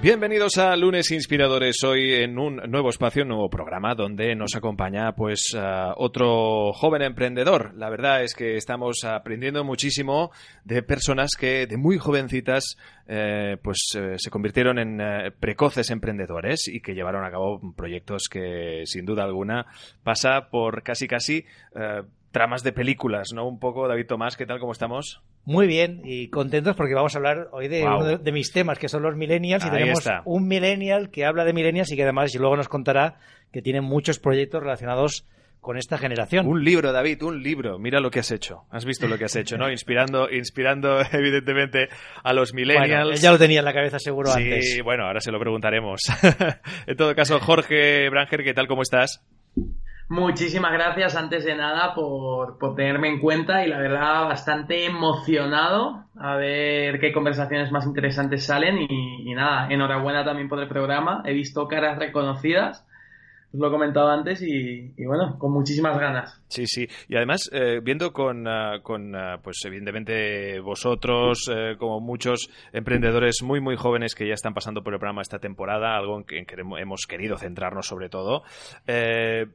Bienvenidos a Lunes Inspiradores. Hoy en un nuevo espacio, un nuevo programa donde nos acompaña pues uh, otro joven emprendedor. La verdad es que estamos aprendiendo muchísimo de personas que de muy jovencitas eh, pues eh, se convirtieron en eh, precoces emprendedores y que llevaron a cabo proyectos que sin duda alguna pasa por casi casi tramas de películas, ¿no? Un poco, David Tomás, ¿qué tal? ¿Cómo estamos? Muy bien y contentos porque vamos a hablar hoy de Wow. uno de, de mis temas, que son los millennials, y Ahí tenemos está. un millennial que habla de millennials y que además y luego nos contará que tiene muchos proyectos relacionados con esta generación. Un libro, David, un libro. Mira lo que has hecho. Has visto lo que has hecho, ¿no? Inspirando, inspirando evidentemente a los Bueno, millennials. él ya lo tenía en la cabeza seguro sí, antes. bueno, ahora se lo preguntaremos. en todo caso, Jorge Branger, ¿qué tal? ¿Cómo estás? Muchísimas gracias antes de nada por, por tenerme en cuenta y la verdad bastante emocionado a ver qué conversaciones más interesantes salen y, nada, enhorabuena también por el programa. He visto caras reconocidas, os lo he comentado antes y, bueno, con muchísimas ganas. Sí, sí. Y además, eh, viendo con, ah, con ah, pues evidentemente vosotros, eh, como muchos emprendedores muy, muy jóvenes que ya están pasando por el programa esta temporada, algo en que hemos querido centrarnos sobre todo, eh,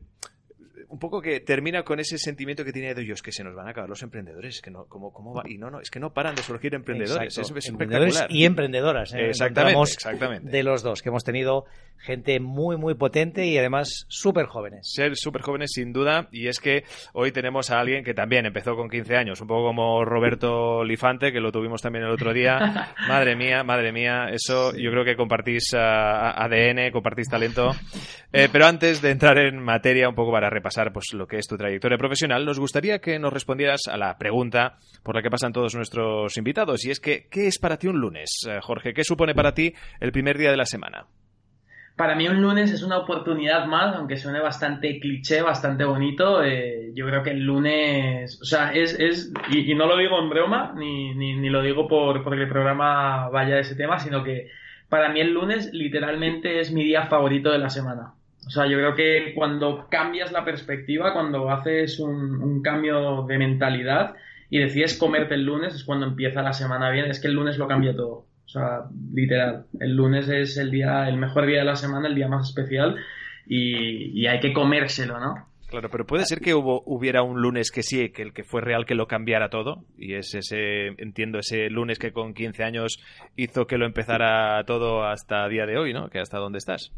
un poco que termina con ese sentimiento que tiene de ellos que se nos van a acabar los emprendedores, que no, ¿cómo, cómo va? Y no, no, es que no paran de surgir emprendedores, Exacto. es, es Emprendedores espectacular. y emprendedoras. ¿eh? Exactamente, exactamente. De los dos, que hemos tenido gente muy, muy potente y además súper jóvenes. ser súper jóvenes sin duda y es que hoy tenemos a alguien que también empezó con 15 años, un poco como Roberto Lifante, que lo tuvimos también el otro día. Madre mía, madre mía, eso yo creo que compartís ah, ADN, compartís talento. Eh, pero antes de entrar en materia un poco para repasar pues lo que es tu trayectoria profesional, nos gustaría que nos respondieras a la pregunta por la que pasan todos nuestros invitados y es que ¿qué es para ti un lunes, eh, Jorge? ¿Qué supone para ti el primer día de la semana? Para mí un lunes es una oportunidad más, aunque suene bastante cliché, bastante bonito. eh, yo creo que el lunes, o sea, es, es y, no lo digo en broma, ni, ni, ni lo digo por porque el programa vaya de ese tema, sino que para mí el lunes literalmente es mi día favorito de la semana. O sea, yo creo que cuando cambias la perspectiva, cuando haces un cambio de mentalidad y decides comerte el lunes, es cuando empieza la semana bien. Es que el lunes lo cambia todo. O sea, literal. El lunes es el día, el mejor día de la semana, el día más especial y, y hay que comérselo, ¿no? Claro, pero puede ser que hubo, hubiera un lunes que sí, que el que fue real que lo cambiara todo. Y es ese, entiendo, ese lunes que con 15 años hizo que lo empezara todo hasta día de hoy, ¿no? Que hasta dónde estás.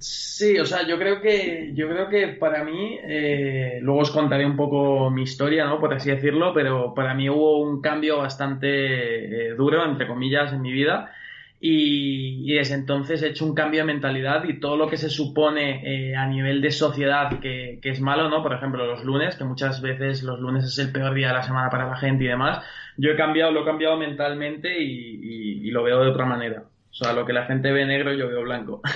Sí, o sea, yo creo que, yo creo que para mí, eh, luego os contaré un poco mi historia, ¿no? Por así decirlo, pero para mí hubo un cambio bastante eh, duro, entre comillas, en mi vida. Y, y desde entonces he hecho un cambio de mentalidad y todo lo que se supone eh, a nivel de sociedad que, que es malo, ¿no? Por ejemplo, los lunes, que muchas veces los lunes es el peor día de la semana para la gente y demás. Yo he cambiado, lo he cambiado mentalmente y, y- y lo veo de otra manera. O sea, lo que la gente ve negro, yo veo blanco.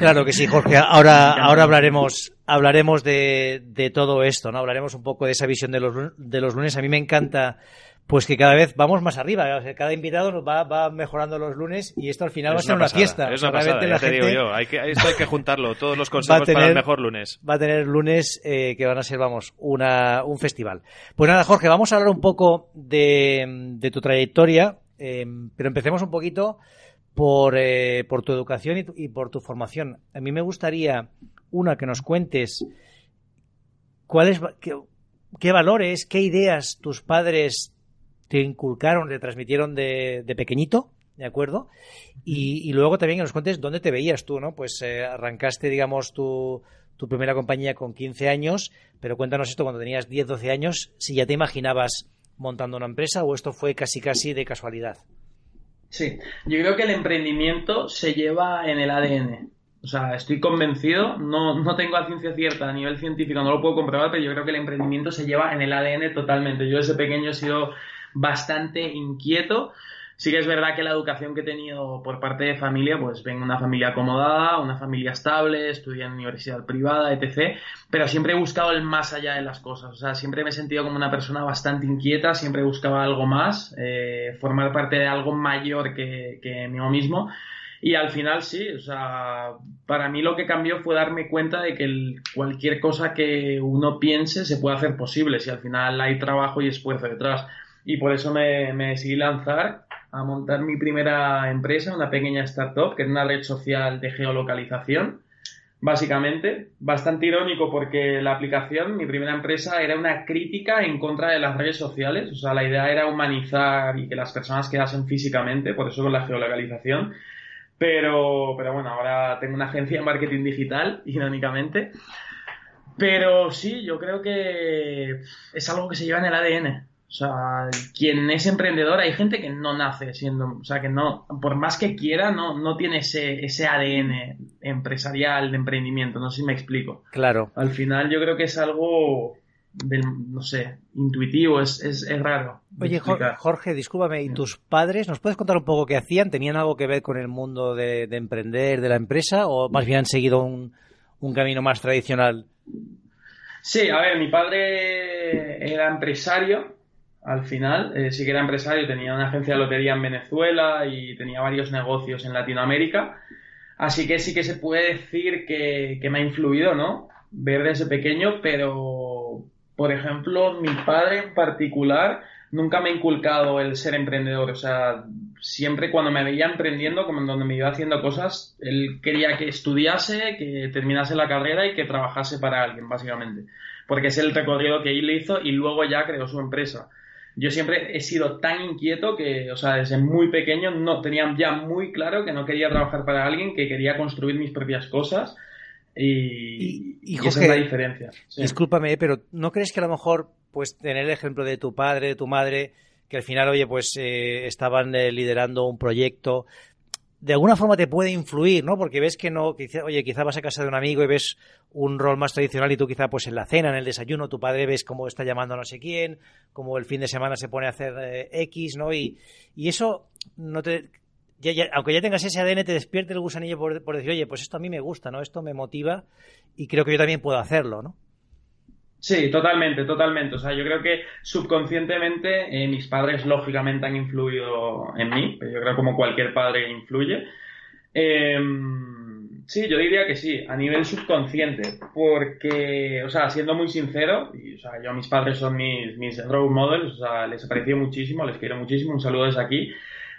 Claro que sí, Jorge. Ahora, ahora hablaremos, hablaremos de, de todo esto, ¿no? Hablaremos un poco de esa visión de los, de los lunes. A mí me encanta, pues que cada vez vamos más arriba. O sea, cada invitado nos va, va mejorando los lunes y esto al final va a ser una, pasada, fiesta. Es una pasada, realmente ya la te digo yo. Hay que, esto hay que juntarlo, todos los consejos tener- para el mejor lunes. va a tener lunes eh, que van a ser, vamos, una, un festival. Pues nada, Jorge, vamos a hablar un poco de, de tu trayectoria, eh, pero empecemos un poquito por, eh, por tu educación y, tu- y por tu formación. A mí me gustaría, una, que nos cuentes cuáles, qué valores, qué ideas tus padres te inculcaron, te transmitieron de, de pequeñito, ¿de acuerdo? Y, luego también que nos cuentes dónde te veías tú, ¿no? Pues eh, arrancaste, digamos, tu, tu primera compañía con 15 años, pero cuéntanos esto cuando tenías 10, 12 años, si ya te imaginabas montando una empresa o esto fue casi casi de casualidad. Sí, yo creo que el emprendimiento se lleva en el ADN. O sea, estoy convencido, no, no tengo a ciencia cierta a nivel científico, no lo puedo comprobar, pero yo creo que el emprendimiento se lleva en el ADN totalmente. Yo desde pequeño he sido bastante inquieto. Sí que es verdad que la educación que he tenido por parte de familia, pues vengo de una familia acomodada, una familia estable, estudié en universidad privada, etc. Pero siempre he buscado el más allá de las cosas. O sea, siempre me he sentido como una persona bastante inquieta, siempre buscaba algo más, eh, formar parte de algo mayor que, que mío mismo. Y al final sí, o sea, para mí lo que cambió fue darme cuenta de que cualquier cosa que uno piense se puede hacer posible si al final hay trabajo y esfuerzo detrás. Y por eso me, me decidí lanzar a montar mi primera empresa, una pequeña startup, que es una red social de geolocalización, básicamente. Bastante irónico porque la aplicación, mi primera empresa, era una crítica en contra de las redes sociales. O sea, la idea era humanizar y que las personas quedasen físicamente, por eso con la geolocalización. Pero, pero bueno, ahora tengo una agencia de marketing digital, irónicamente. Pero sí, yo creo que es algo que se lleva en el ADN. O sea, quien es emprendedor, hay gente que no nace siendo, o sea, que no, por más que quiera, no, no tiene ese, ese ADN empresarial de emprendimiento, no sé si me explico. Claro. Al final yo creo que es algo del, no sé, intuitivo, es, es, es raro. Oye, Jorge, discúlpame, ¿y tus padres, nos puedes contar un poco qué hacían? ¿Tenían algo que ver con el mundo de, de emprender, de la empresa, o más bien han seguido un, un camino más tradicional? Sí, a ver, mi padre era empresario, al final. Eh, sí que era empresario, tenía una agencia de lotería en Venezuela y tenía varios negocios en Latinoamérica. Así que sí que se puede decir que, me ha influido, ¿no? Ver desde pequeño, pero, por ejemplo, mi padre en particular nunca me ha inculcado el ser emprendedor. O sea, siempre cuando me veía emprendiendo, como en donde me iba haciendo cosas, él quería que estudiase, que terminase la carrera y que trabajase para alguien, básicamente. Porque es el recorrido que él hizo y luego ya creó su empresa yo siempre he sido tan inquieto que, o sea, desde muy pequeño no tenía ya muy claro que no quería trabajar para alguien, que quería construir mis propias cosas. Y, y, esa es la diferencia. Discúlpame, pero ¿no crees que a lo mejor, pues, tener el ejemplo de tu padre, de tu madre, que al final, oye, pues eh, estaban eh, liderando un proyecto, de alguna forma te puede influir, ¿no? Porque ves que no, que, oye, quizá vas a casa de un amigo y ves un rol más tradicional y tú quizá pues en la cena, en el desayuno, tu padre ves cómo está llamando a no sé quién, cómo el fin de semana se pone a hacer eh, X, ¿no? Y, y eso no te... aunque ya tengas ese ADN, te despierte el gusanillo por, por decir, oye, pues esto a mí me gusta, ¿no? Esto me motiva y creo que yo también puedo hacerlo, ¿no? Sí, totalmente, totalmente. O sea, yo creo que subconscientemente eh, mis padres lógicamente han influido en mí, yo creo como cualquier padre influye. Em, sí, yo diría que sí, a nivel subconsciente, porque, o sea, siendo muy sincero, y, o sea, yo mis padres son mis, mis role models, o sea, les aprecio muchísimo, les quiero muchísimo, un saludo desde aquí,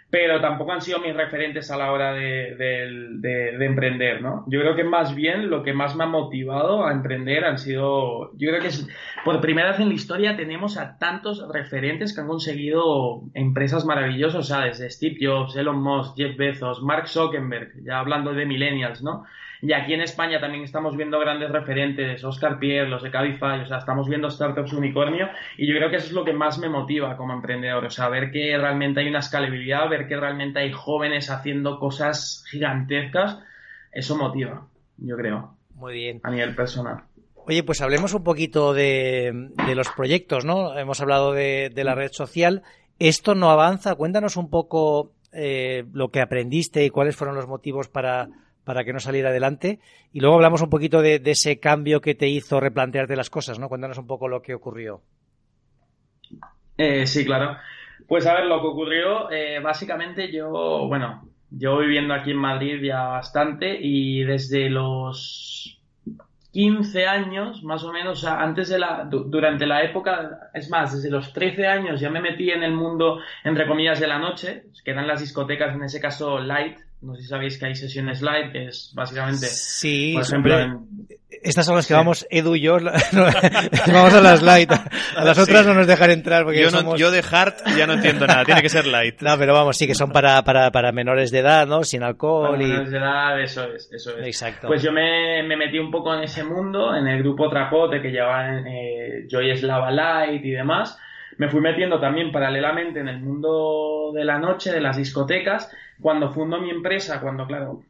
pero tampoco han sido mis referentes a la hora de, emprender, ¿no? Yo creo que más bien lo que más me ha motivado a emprender han sido, yo creo que es, por primera vez en la historia tenemos a tantos referentes que han conseguido empresas maravillosas, o sea, desde Steve Jobs, Elon Musk, Jeff Bezos, Mark Zuckerberg, ya hablando de millennials, ¿no? Y aquí en España también estamos viendo grandes referentes, Oscar Pierre, los de Cabify, o sea, estamos viendo startups unicornio y yo creo que eso es lo que más me motiva como emprendedor, o sea, ver que realmente hay una escalabilidad, ver que realmente hay jóvenes haciendo cosas gigantescas, eso motiva, yo creo. Muy bien. A nivel personal. Oye, pues hablemos un poquito de, los proyectos, ¿no? Hemos hablado de, la red social. Esto no avanza. Cuéntanos un poco eh, lo que aprendiste y cuáles fueron los motivos para, para que no saliera adelante. Y luego hablamos un poquito de, ese cambio que te hizo replantearte las cosas, ¿no? Cuéntanos un poco lo que ocurrió. Eh, sí, claro. Pues a ver, lo que ocurrió, eh, básicamente yo, bueno, yo viviendo aquí en Madrid ya bastante y desde los 15 años, más o menos, antes de la, durante la época, es más, desde los 13 años ya me metí en el mundo, entre comillas, de la noche, que eran las discotecas, en ese caso light, no sé si sabéis que hay sesiones live, que es básicamente. Sí, por ejemplo. Estas son las que vamos, Edu y yo, vamos a las light. A las otras no nos dejan entrar porque yo, somos... yo de hard ya no entiendo nada, tiene que ser light. No, pero vamos, sí que son para, para, para menores de edad, ¿no? Sin alcohol para menores de edad, eso es, eso es. Exacto. Pues yo me, me metí un poco en ese mundo, en el grupo Trapote que llevaban eh, Joy Slava Light y demás. Me fui metiendo también paralelamente en el mundo de la noche, de las discotecas, cuando fundo mi empresa, cuando, claro,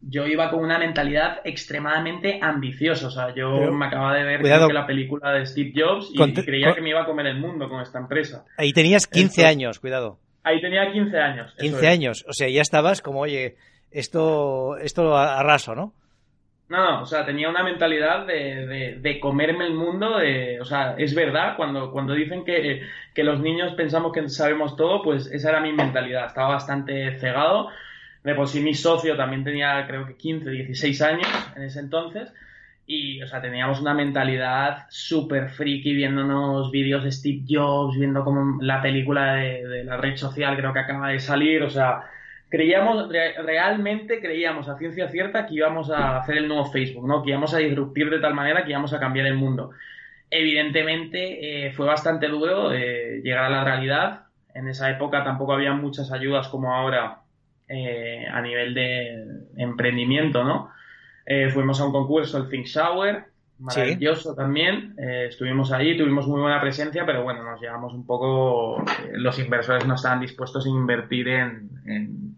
yo iba con una mentalidad extremadamente ambiciosa. O sea, yo me acababa de ver la película de Steve Jobs y creía que me iba a comer el mundo con esta empresa. Ahí tenías 15 años, cuidado. Ahí tenía 15 años. 15 años. O sea, ya estabas como, oye, esto, esto arraso, ¿no? No, o sea, tenía una mentalidad de, de, comerme el mundo, de, o sea, es verdad, cuando, cuando dicen que, que, los niños pensamos que sabemos todo, pues esa era mi mentalidad, estaba bastante cegado de por sí mi socio también tenía creo que 15, 16 años en ese entonces. Y, o sea, teníamos una mentalidad súper friki viéndonos vídeos de Steve Jobs, viendo como la película de, de, la red social creo que acaba de salir, o sea, creíamos, realmente creíamos a ciencia cierta que íbamos a hacer el nuevo Facebook, ¿no? Que íbamos a disruptir de tal manera que íbamos a cambiar el mundo. Evidentemente eh, fue bastante duro eh, llegar a la realidad. En esa época tampoco había muchas ayudas como ahora eh, a nivel de emprendimiento, ¿no? fuimos a un concurso, el Think Shower, maravilloso también. estuvimos ahí, tuvimos muy buena presencia, pero bueno, nos llevamos un poco. los inversores no estaban dispuestos a invertir en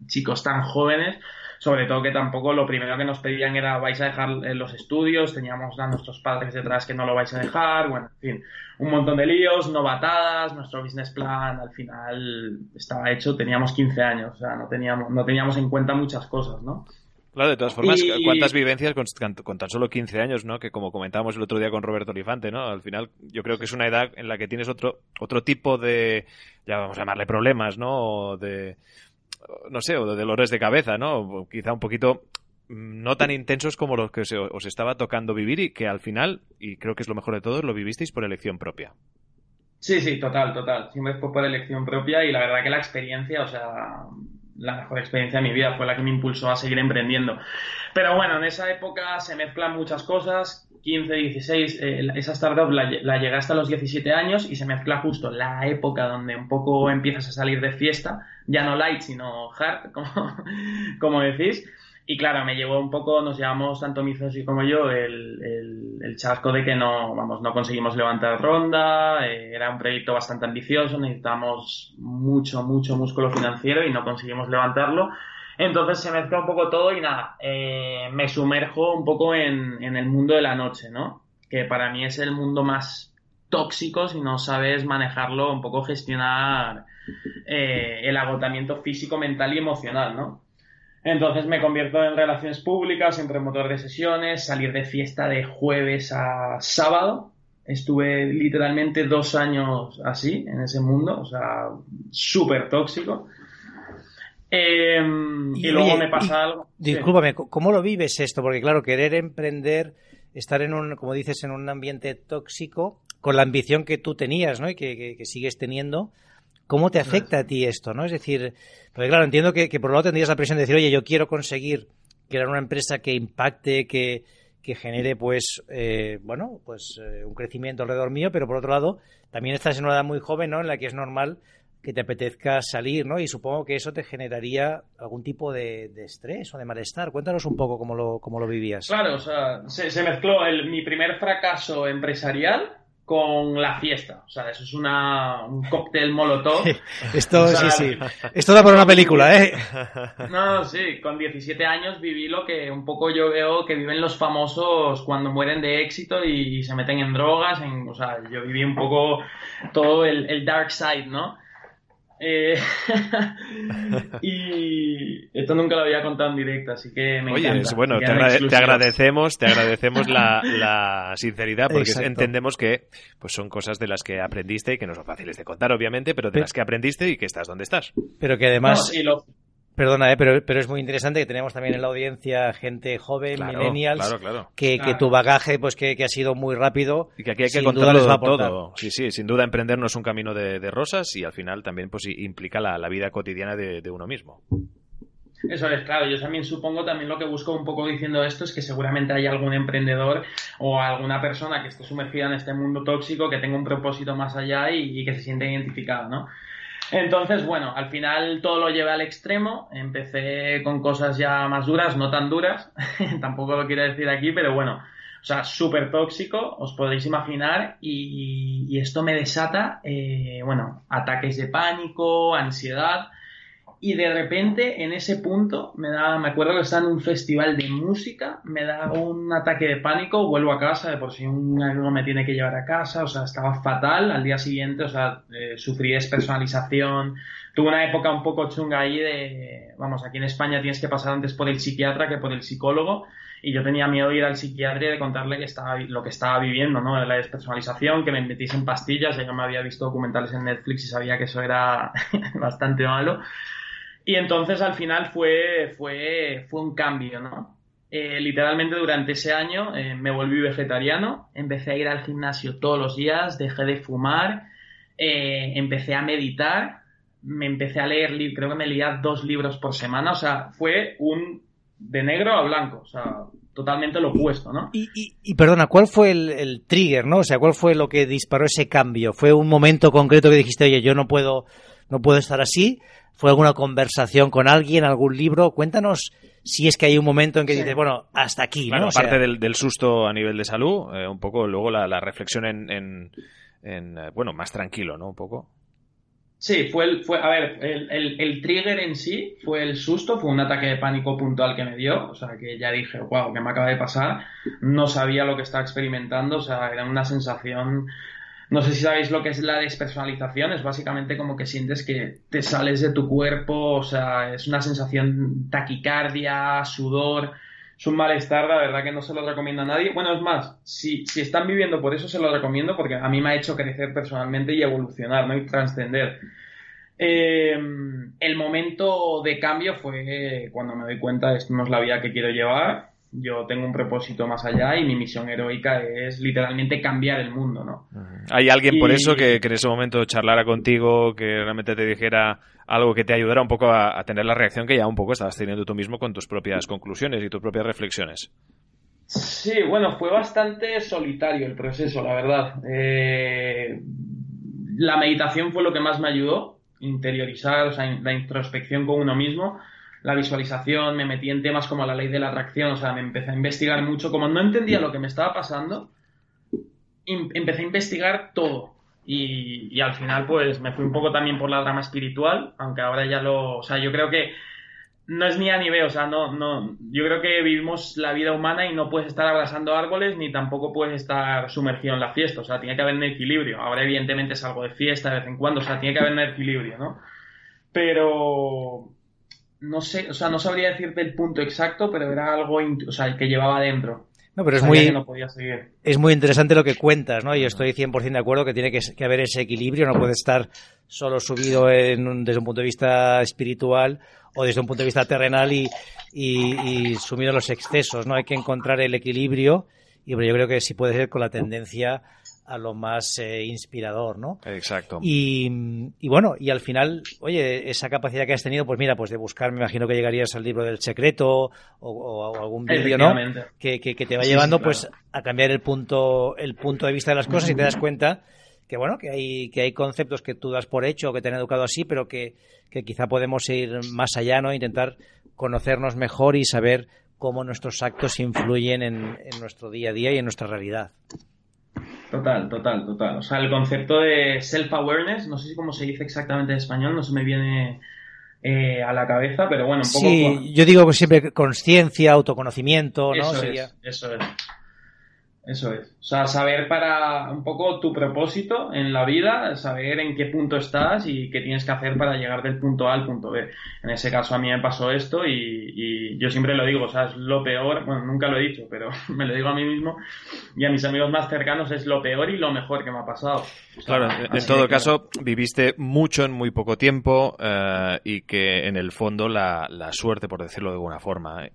chicos tan jóvenes sobre todo que tampoco lo primero que nos pedían era vais a dejar los estudios, teníamos a nuestros padres detrás que no lo vais a dejar, bueno, en fin, un montón de líos, novatadas, nuestro business plan al final estaba hecho, teníamos 15 años, o sea, no teníamos, no teníamos en cuenta muchas cosas, ¿no? Claro, de todas formas, ¿cuántas vivencias con, con, tan solo 15 años, ¿no? Que como comentábamos el otro día con Roberto Olifante, ¿no? Al final, yo creo que es una edad en la que tienes otro, otro tipo de, ya vamos a llamarle problemas, ¿no? De, no sé, o de dolores de cabeza, ¿no? Quizá un poquito mm, no tan intensos como los que os estaba tocando vivir y que al final, y creo que es lo mejor de todo, lo vivisteis por elección propia. Sí, sí, total, total. Siempre fue por elección propia y la verdad que la experiencia, o sea, la mejor experiencia de mi vida fue la que me impulsó a seguir emprendiendo. Pero bueno, en esa época se mezclan muchas cosas. 15, 16, eh, esa startup la, la llegué hasta los 17 años y se mezcla justo la época donde un poco empiezas a salir de fiesta, ya no light, sino hard, como, como decís. Y claro, me llevó un poco, nos llevamos tanto mi socio como yo el, el, chasco de que no, vamos, no conseguimos levantar ronda, eh, era un proyecto bastante ambicioso, necesitamos mucho, mucho músculo financiero y no conseguimos levantarlo. Entonces se mezcla un poco todo y nada, eh, me sumerjo un poco en, en, el mundo de la noche, ¿no? Que para mí es el mundo más tóxico si no sabes manejarlo, un poco gestionar eh, el agotamiento físico, mental y emocional, ¿no? Entonces me convierto en relaciones públicas, en promotor de sesiones, salir de fiesta de jueves a sábado. Estuve literalmente dos años así, en ese mundo, o sea, súper tóxico. Em, y, luego me pasa algo. Discúlpame, ¿cómo lo vives esto? Porque claro, querer emprender, estar en un, como dices, en un ambiente tóxico, con la ambición que tú tenías, ¿no? Y que, sigues teniendo, ¿cómo te afecta a ti esto, no? Es decir, porque claro, entiendo que, por un lado tendrías la presión de decir, oye, yo quiero conseguir crear una empresa que impacte, que, que genere pues eh, bueno pues eh, un crecimiento alrededor mío pero por otro lado también estás en una edad muy joven no en la que es normal que te apetezca salir, ¿no? Y supongo que eso te generaría algún tipo de, estrés o de malestar. Cuéntanos un poco cómo lo, cómo lo vivías. Claro, o sea, se, mezcló el, mi primer fracaso empresarial con la fiesta. O sea, eso es una, un cóctel molotov. Esto, sí, sí. Esto da para una película, ¿eh? No, sí. Con 17 años viví lo que un poco yo veo que viven los famosos cuando mueren de éxito y, se meten en drogas. En, o sea, yo viví un poco todo el, el dark side, ¿no? Eh, y esto nunca lo había contado en directo, así que me Oye, encanta. bueno, te, agradecemos, te agradecemos la, sinceridad porque entendemos que pues son cosas de las que aprendiste y que no son fáciles de contar, obviamente, pero de las que aprendiste y que estás donde estás. Pero que además... Perdona, eh, pero, pero es muy interesante que tenemos también en la audiencia gente joven, millennials, Que, que, tu bagaje pues que, ha sido muy rápido. Y que aquí hay que contarlo todo. Sí, sí, sin duda emprender no es un camino de, rosas y al final también pues implica la, vida cotidiana de, uno mismo. Eso es, claro. Yo también supongo, también lo que busco un poco diciendo esto es que seguramente hay algún emprendedor o alguna persona que esté sumergida en este mundo tóxico que tenga un propósito más allá y, y que se siente identificado, ¿no? Entonces, bueno, al final todo lo llevé al extremo. Empecé con cosas ya más duras, no tan duras, tampoco lo quiero decir aquí, pero bueno, o sea, súper tóxico, os podéis imaginar, y, esto me desata, eh, bueno, ataques de pánico, ansiedad, y de repente en ese punto me da, me acuerdo que estaba en un festival de música, me da un ataque de pánico, vuelvo a casa, de por si un algo me tiene que llevar a casa, o sea, estaba fatal, al día siguiente, o sea, eh, sufrí despersonalización, tuve una época un poco chunga ahí de, vamos, aquí en España tienes que pasar antes por el psiquiatra que por el psicólogo, y yo tenía miedo de ir al psiquiatra y de contarle que estaba, lo que estaba viviendo, ¿no? La despersonalización, que me metiesen pastillas, yo me había visto documentales en Netflix y sabía que eso era bastante malo. Y entonces al final fue, fue, fue un cambio, ¿no? Eh, literalmente durante ese año eh, me volví vegetariano, empecé a ir al gimnasio todos los días, dejé de fumar, eh, empecé a meditar, me empecé a leer, creo que me leía dos libros por semana, o sea, fue un de negro a blanco, o sea, totalmente lo opuesto, ¿no? Y, y, perdona, ¿cuál fue el, trigger, no? O sea, ¿cuál fue lo que disparó ese cambio? ¿Fue un momento concreto que dijiste, oye, yo no puedo, no puedo estar así? ¿Fue alguna conversación con alguien, algún libro? Cuéntanos si es que hay un momento en que dices, bueno, hasta aquí, ¿no? aparte del, susto a nivel de salud, eh, un poco luego la, reflexión en, en, eh, bueno, más tranquilo, ¿no? Un poco. Sí, fue el, fue, a ver, el, el, trigger en sí fue el susto, fue un ataque de pánico puntual que me dio, o sea, que ya dije, wow, ¿qué me acaba de pasar? No sabía lo que estaba experimentando, o sea, era una sensación, no sé si sabéis lo que es la despersonalización, es básicamente como que sientes que te sales de tu cuerpo, o sea, es una sensación taquicardia, sudor, es un malestar, la verdad que no se lo recomiendo a nadie. Bueno, es más, si, si están viviendo por eso, se lo recomiendo porque a mí me ha hecho crecer personalmente y evolucionar, ¿no? Y trascender. Eh, el momento de cambio fue cuando me doy cuenta de esto no es la vida que quiero llevar. Yo tengo un propósito más allá y mi misión heroica es literalmente cambiar el mundo, ¿no? ¿Hay alguien por eso que, que, en ese momento charlara contigo, que realmente te dijera, algo que te ayudara un poco a, tener la reacción que ya un poco estabas teniendo tú mismo con tus propias conclusiones y tus propias reflexiones. Sí, bueno, fue bastante solitario el proceso, la verdad. Eh, la meditación fue lo que más me ayudó, interiorizar, o sea, la introspección con uno mismo, la visualización, me metí en temas como la ley de la atracción, o sea, me empecé a investigar mucho, como no entendía lo que me estaba pasando, empecé a investigar todo, y, al final, pues me fui un poco también por la drama espiritual, aunque ahora ya lo. O sea, yo creo que no es ni a nivel, o sea, no, no. Yo creo que vivimos la vida humana y no puedes estar abrazando árboles ni tampoco puedes estar sumergido en la fiesta, o sea, tiene que haber un equilibrio. Ahora, evidentemente, es algo de fiesta de vez en cuando, o sea, tiene que haber un equilibrio, ¿no? Pero. No sé, o sea, no sabría decirte el punto exacto, pero era algo, o sea, el que llevaba adentro. No, pero es muy, es muy interesante lo que cuentas, ¿no? Y estoy 100% de acuerdo que tiene que, haber ese equilibrio, no puede estar solo subido en desde un punto de vista espiritual o desde un punto de vista terrenal y, y, sumido en los excesos, ¿no? Hay que encontrar el equilibrio y yo creo que sí puede ser con la tendencia a lo más eh, inspirador, ¿no? Exacto. Y, y, bueno, y al final, oye, esa capacidad que has tenido, pues mira, pues de buscar, me imagino que llegarías al libro del secreto o, algún vídeo, ¿no? Que, que, te va llevando, pues, a cambiar el punto, el punto de vista de las cosas y te das cuenta que bueno, que hay, que hay conceptos que tú das por hecho o que te han educado así, pero que, que quizá podemos ir más allá, ¿no? Intentar conocernos mejor y saber cómo nuestros actos influyen en, en nuestro día a día y en nuestra realidad. Total, total, total. O sea, el concepto de self-awareness, no sé si cómo se dice exactamente en español, no se me viene eh, a la cabeza, pero bueno, un poco. Sí, yo digo siempre conciencia, autoconocimiento, ¿no? Eso es, eso es. Eso es. O sea, saber para un poco tu propósito en la vida, saber en qué punto estás y qué tienes que hacer para llegar del punto A al punto B. En ese caso a mí me pasó esto y, yo siempre lo digo, o sea, es lo peor, bueno, nunca lo he dicho, pero me lo digo a mí mismo y a mis amigos más cercanos es lo peor y lo mejor que me ha pasado. claro, en todo caso, viviste mucho en muy poco tiempo eh, y que en el fondo la, la, suerte, por decirlo de alguna forma, eh,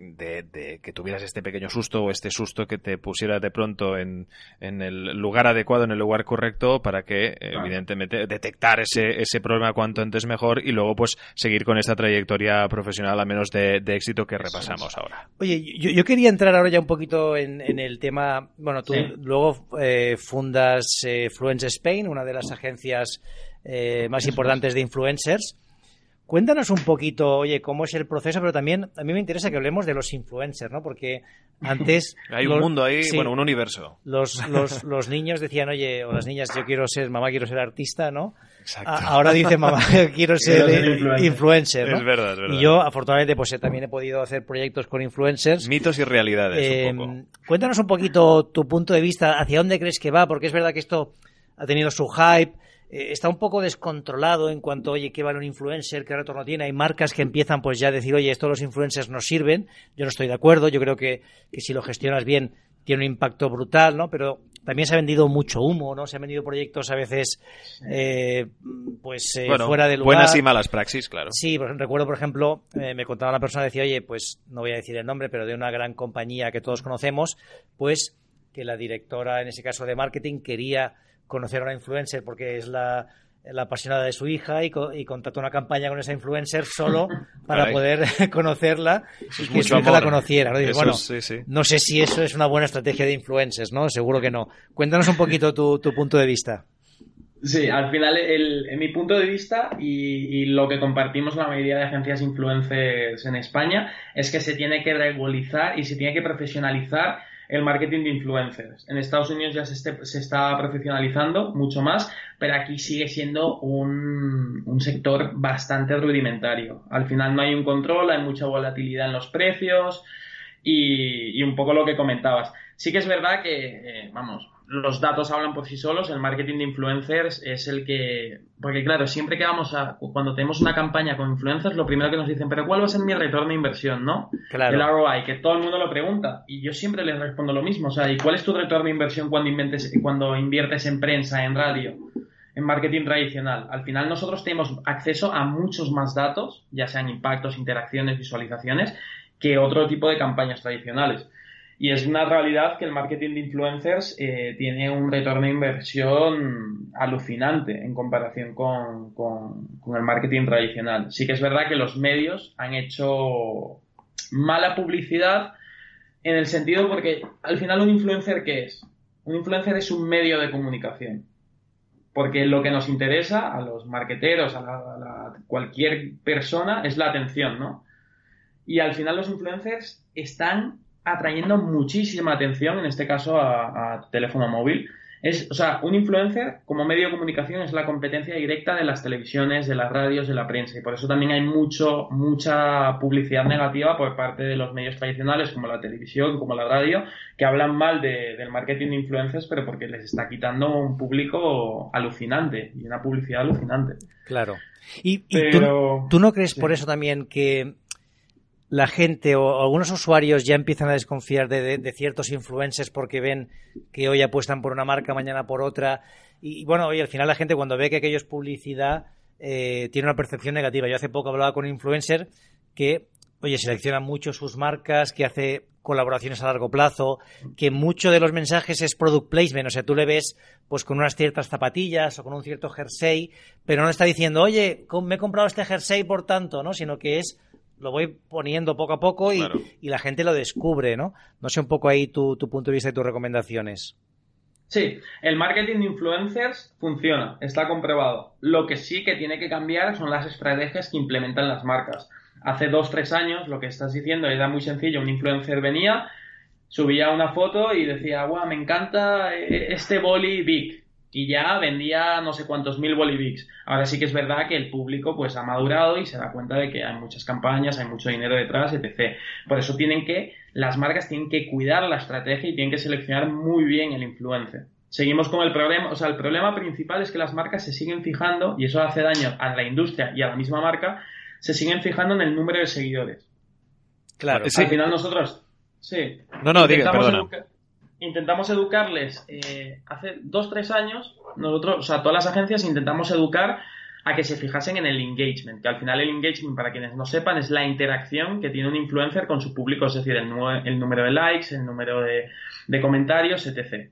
de, que tuvieras este pequeño susto o este susto que te pusiera de pronto en, en el lugar adecuado, en el lugar correcto, para que, evidentemente, detectar ese, ese problema cuanto antes mejor y luego, pues, seguir con esta trayectoria profesional, a menos de, éxito que repasamos ahora. Oye, yo, quería entrar ahora ya un poquito en, el tema. Bueno, tú luego eh, fundas eh, Fluence Spain, una de las agencias eh, más importantes de influencers. Cuéntanos un poquito, oye, cómo es el proceso, pero también a mí me interesa que hablemos de los influencers, ¿no? Porque antes... Hay un mundo ahí, bueno, un universo. Los, los, los, niños decían, oye, o las niñas, yo quiero ser, mamá, quiero ser artista, ¿no? Exacto. ahora dice mamá, quiero ser influencer, ¿no? Es verdad, es verdad. Y yo, afortunadamente, pues también he podido hacer proyectos con influencers. Mitos y realidades, un em, Cuéntanos un poquito tu punto de vista, hacia dónde crees que va, porque es verdad que esto ha tenido su hype, eh, está un poco descontrolado en cuanto, oye, qué vale un influencer, qué retorno tiene. Hay marcas que empiezan pues ya a decir, oye, estos los influencers nos sirven. Yo no estoy de acuerdo. Yo creo que, que si lo gestionas bien, tiene un impacto brutal, ¿no? Pero también se ha vendido mucho humo, ¿no? Se han vendido proyectos a veces, eh, pues, eh, fuera de lugar. Buenas y malas praxis, claro. Sí, recuerdo, por ejemplo, eh, me contaba una persona, decía, oye, pues, no voy a decir el nombre, pero de una gran compañía que todos conocemos, pues, que la directora, en ese caso de marketing, quería conocer a una influencer porque es la la apasionada de su hija y, y contrató una campaña con esa influencer solo para poder conocerla y que su hija la conociera. ¿no? bueno, no sé si eso es una buena estrategia de influencers, ¿no? Seguro que no. Cuéntanos un poquito tu, tu punto de vista. Sí, al final, el, en mi punto de vista y, y, lo que compartimos la mayoría de agencias influencers en España es que se tiene que regularizar y se tiene que profesionalizar el marketing de influencers. En Estados Unidos ya se, este, está profesionalizando mucho más, pero aquí sigue siendo un, sector bastante rudimentario. Al final no hay un control, hay mucha volatilidad en los precios y, y un poco lo que comentabas. Sí que es verdad que, eh, vamos, los datos hablan por sí solos, el marketing de influencers es el que, porque claro, siempre que vamos a, cuando tenemos una campaña con influencers, lo primero que nos dicen, pero ¿cuál va a ser mi retorno de inversión, no? Claro. El ROI, que todo el mundo lo pregunta, y yo siempre les respondo lo mismo, o sea, ¿y cuál es tu retorno de inversión cuando inviertes, cuando inviertes en prensa, en radio, en marketing tradicional? Al final nosotros tenemos acceso a muchos más datos, ya sean impactos, interacciones, visualizaciones, que otro tipo de campañas tradicionales. Y es una realidad que el marketing de influencers eh, tiene un retorno de inversión alucinante en comparación con, con, el marketing tradicional. Sí que es verdad que los medios han hecho mala publicidad en el sentido porque al final un influencer ¿qué es? Un influencer es un medio de comunicación. Porque lo que nos interesa a los marketeros, a, a cualquier persona, es la atención, ¿no? Y al final los influencers están atrayendo muchísima atención, en este caso a, teléfono móvil. Es, o sea, un influencer como medio de comunicación es la competencia directa de las televisiones, de las radios, de la prensa. Y por eso también hay mucho, mucha publicidad negativa por parte de los medios tradicionales, como la televisión, como la radio, que hablan mal del marketing de influencers, pero porque les está quitando un público alucinante y una publicidad alucinante. Claro. ¿Y, tú, no crees por eso también que la gente o algunos usuarios ya empiezan a desconfiar de, ciertos influencers porque ven que hoy apuestan por una marca, mañana por otra. Y, bueno, hoy al final la gente cuando ve que aquello es publicidad eh, tiene una percepción negativa. Yo hace poco hablaba con un influencer que, oye, selecciona mucho sus marcas, que hace colaboraciones a largo plazo, que mucho de los mensajes es product placement, o sea, tú le ves pues con unas ciertas zapatillas o con un cierto jersey, pero no está diciendo, oye, me he comprado este jersey por tanto, ¿no? Sino que es lo voy poniendo poco a poco y, la gente lo descubre, ¿no? No sé un poco ahí tu, punto de vista y tus recomendaciones. Sí, el marketing de influencers funciona, está comprobado. Lo que sí que tiene que cambiar son las estrategias que implementan las marcas. Hace dos, tres años lo que estás diciendo era muy sencillo. Un influencer venía, subía una foto y decía, guau, me encanta eh, este boli big y ya vendía no sé cuántos mil bolivics. Ahora sí que es verdad que el público pues ha madurado y se da cuenta de que hay muchas campañas, hay mucho dinero detrás, etc. Por eso tienen que, las marcas tienen que cuidar la estrategia y tienen que seleccionar muy bien el influencer. Seguimos con el problema, o sea, el problema principal es que las marcas se siguen fijando, y eso hace daño a la industria y a la misma marca, se siguen fijando en el número de seguidores. Claro. Al final nosotros, sí. No, no, diga, perdona intentamos educarles eh, hace dos, tres años, nosotros, o sea, todas las agencias intentamos educar a que se fijasen en el engagement, que al final el engagement, para quienes no sepan, es la interacción que tiene un influencer con su público, es decir, el, el número de likes, el número de, de comentarios, etc.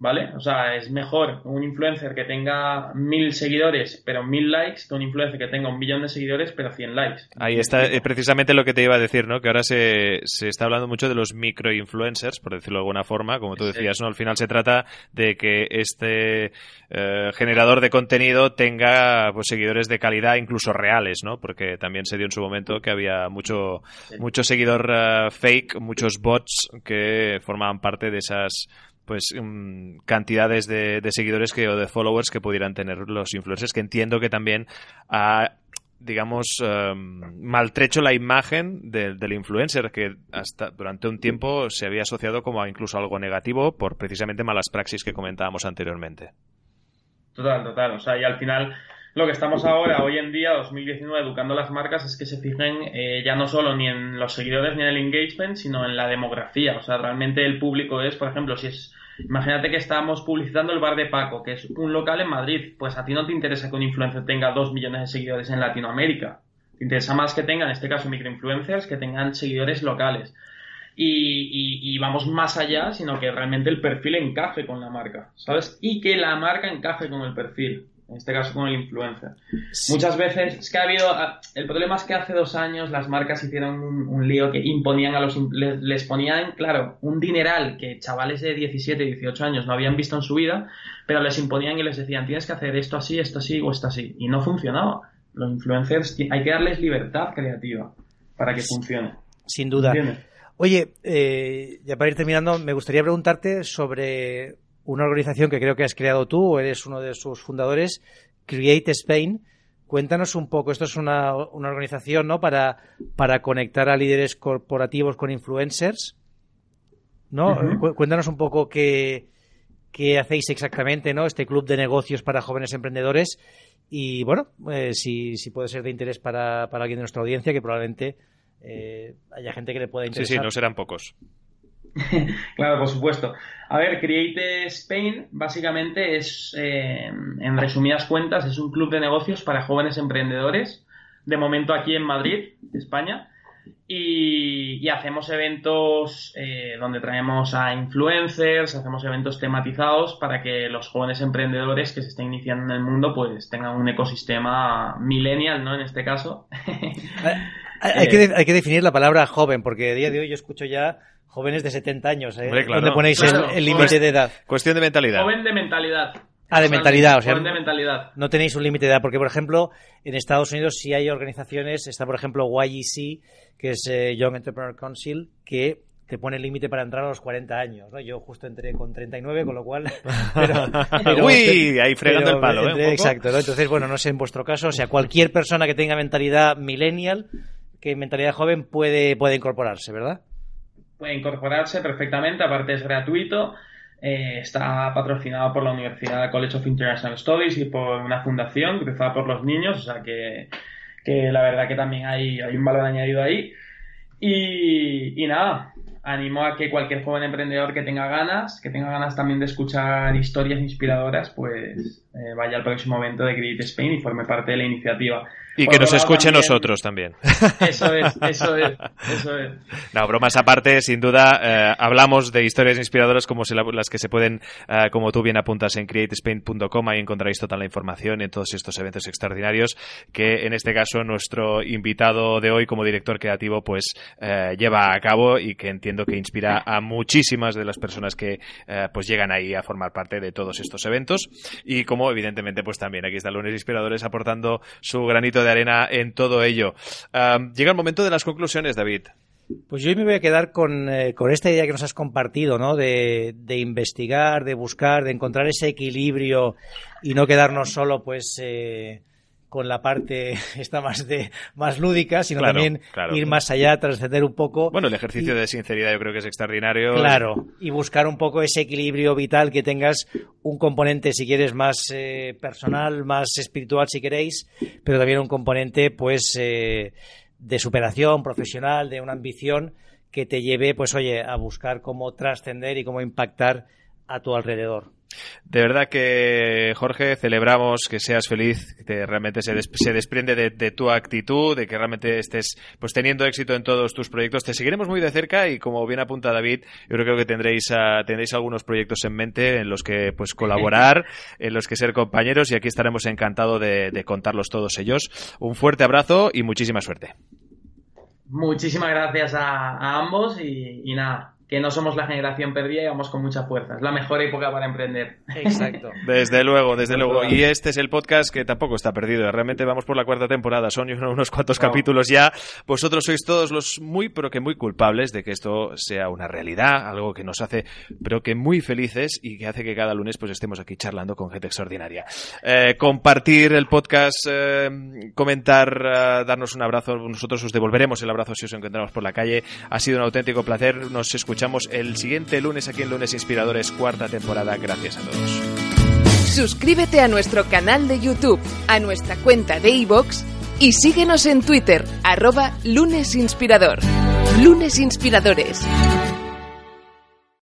¿vale? O sea, es mejor un influencer que tenga mil seguidores pero mil likes que un influencer que tenga un millón de seguidores pero cien likes. Ahí está eh, precisamente lo que te iba a decir, ¿no? Que ahora se, se está hablando mucho de los microinfluencers, por decirlo de alguna forma, como tú decías, ¿no? Al final se trata de que este eh, generador de contenido tenga pues, seguidores de calidad, incluso reales, ¿no? Porque también se dio en su momento que había mucho, mucho seguidor eh, fake, muchos bots que formaban parte de esas pues mm, cantidades de, seguidores que, o de followers que pudieran tener los influencers, que entiendo que también ha digamos, em, maltrecho la imagen del influencer, que hasta durante un tiempo se había asociado como a incluso algo negativo por precisamente malas praxis que comentábamos anteriormente. Total, total. O sea, y al final lo que estamos ahora, hoy en día, 2019, educando a las marcas es que se fijen eh, ya no solo ni en los seguidores ni en el engagement, sino en la demografía. O sea, realmente el público es, por ejemplo, si es Imagínate que estamos publicitando el bar de Paco, que es un local en Madrid. Pues a ti no te interesa que un influencer tenga dos millones de seguidores en Latinoamérica. Te interesa más que tengan, en este caso, microinfluencers, que tengan seguidores locales. Y, y, vamos más allá, sino que realmente el perfil encaje con la marca, ¿sabes? Y que la marca encaje con el perfil en este caso con el influencer. Muchas veces, es que ha habido, ah, el problema es que hace dos años las marcas hicieron un, lío que imponían a los, les, ponían, claro, un dineral que chavales de 17, 18 años no habían visto en su vida, pero les imponían y les decían, tienes que hacer esto así, esto así o esto así. Y no funcionaba. Los influencers, hay que darles libertad creativa para que funcione. Sin duda. Oye, eh, ya para ir terminando, me gustaría preguntarte sobre una organización que creo que has creado tú, o eres uno de sus fundadores, Create Spain. Cuéntanos un poco, esto es una, organización ¿no? para, para conectar a líderes corporativos con influencers. ¿no? Cuéntanos un poco qué, qué hacéis exactamente, ¿no? Este club de negocios para jóvenes emprendedores. Y bueno, eh, si, si, puede ser de interés para, para, alguien de nuestra audiencia, que probablemente eh, haya gente que le pueda interesar. Sí, sí, no serán pocos. claro, por supuesto. A ver, Create Spain básicamente es, eh, en resumidas cuentas, es un club de negocios para jóvenes emprendedores, de momento aquí en Madrid, España, y, hacemos eventos eh, donde traemos a influencers, hacemos eventos tematizados para que los jóvenes emprendedores que se estén iniciando en el mundo pues tengan un ecosistema millennial, ¿no? En este caso. hay, que, hay que definir la palabra joven, porque a día de hoy yo escucho ya jóvenes de 70 años, ¿eh? ¿Dónde ponéis el límite de edad? Cuestión de mentalidad. Joven de mentalidad. Ah, de mentalidad, o sea, de mentalidad. no tenéis un límite de edad, porque por ejemplo, en Estados Unidos sí hay organizaciones, está por ejemplo YEC, que es eh, Young Entrepreneur Council, que te pone el límite para entrar a los 40 años, ¿no? Yo justo entré con 39, con lo cual... Uy, ahí fregando el palo, ¿eh? Exacto, ¿no? Entonces, bueno, no sé en vuestro caso, o sea, cualquier persona que tenga mentalidad millennial, que mentalidad joven puede, puede incorporarse, ¿verdad? puede incorporarse perfectamente, aparte es gratuito. Eh, está patrocinado por la Universidad College of International Studies y por una fundación cruzada por los niños, o sea que, la verdad que también hay, hay un valor añadido ahí. Y, y, nada, animo a que cualquier joven emprendedor que tenga ganas, que tenga ganas también de escuchar historias inspiradoras, pues eh, vaya al próximo evento de Create Spain y forme parte de la iniciativa. Y que nos escuche nosotros también. Eso es, eso es, eso es. No, bromas aparte, sin duda, eh, hablamos de historias inspiradoras como las que se pueden, eh, como tú bien apuntas en createspain.com, ahí encontraréis toda la información en todos estos eventos extraordinarios que en este caso nuestro invitado de hoy como director creativo pues eh, lleva a cabo y que entiendo que inspira a muchísimas de las personas que pues llegan ahí a formar parte de todos estos eventos y como evidentemente pues también aquí están Lunes Inspiradores aportando su granito de arena en todo ello. llega el momento de las conclusiones, David. Pues yo me voy a quedar con, eh, con esta idea que nos has compartido, ¿no? De, investigar, de buscar, de encontrar ese equilibrio y no quedarnos solo, pues, eh, con la parte esta más de más lúdica, sino también ir más allá, trascender un poco. Bueno, el ejercicio de sinceridad yo creo que es extraordinario. Claro, y buscar un poco ese equilibrio vital que tengas un componente, si quieres, más eh, personal, más espiritual, si queréis, pero también un componente, pues, eh, de superación profesional, de una ambición que te lleve, pues, oye, a buscar cómo trascender y cómo impactar a tu alrededor. De verdad que, Jorge, celebramos que seas feliz, que realmente se, desprende de, tu actitud, de que realmente estés pues teniendo éxito en todos tus proyectos. Te seguiremos muy de cerca y, como bien apunta David, yo creo que tendréis, tendréis algunos proyectos en mente en los que pues colaborar, en los que ser compañeros y aquí estaremos encantados de, contarlos todos ellos. Un fuerte abrazo y muchísima suerte. Muchísimas gracias a, ambos y nada, que no somos la generación perdida y vamos con mucha fuerza. Es la mejor época para emprender. Exacto. desde luego, desde luego. Y este es el podcast que tampoco está perdido. Realmente vamos por la cuarta temporada. Son unos cuantos capítulos ya. Vosotros sois todos los muy, pero que muy culpables de que esto sea una realidad, algo que nos hace, pero que muy felices y que hace que cada lunes pues estemos aquí charlando con gente extraordinaria. Eh, compartir el podcast, eh, comentar, eh, darnos un abrazo. Nosotros os devolveremos el abrazo si os encontramos por la calle. Ha sido un auténtico placer. Nos escuchamos el siguiente lunes aquí en Lunes Inspiradores, cuarta temporada. Gracias a todos. Suscríbete a nuestro canal de YouTube, a nuestra cuenta de iVoox y síguenos en Twitter, arroba lunesinspirador. Lunes Inspiradores.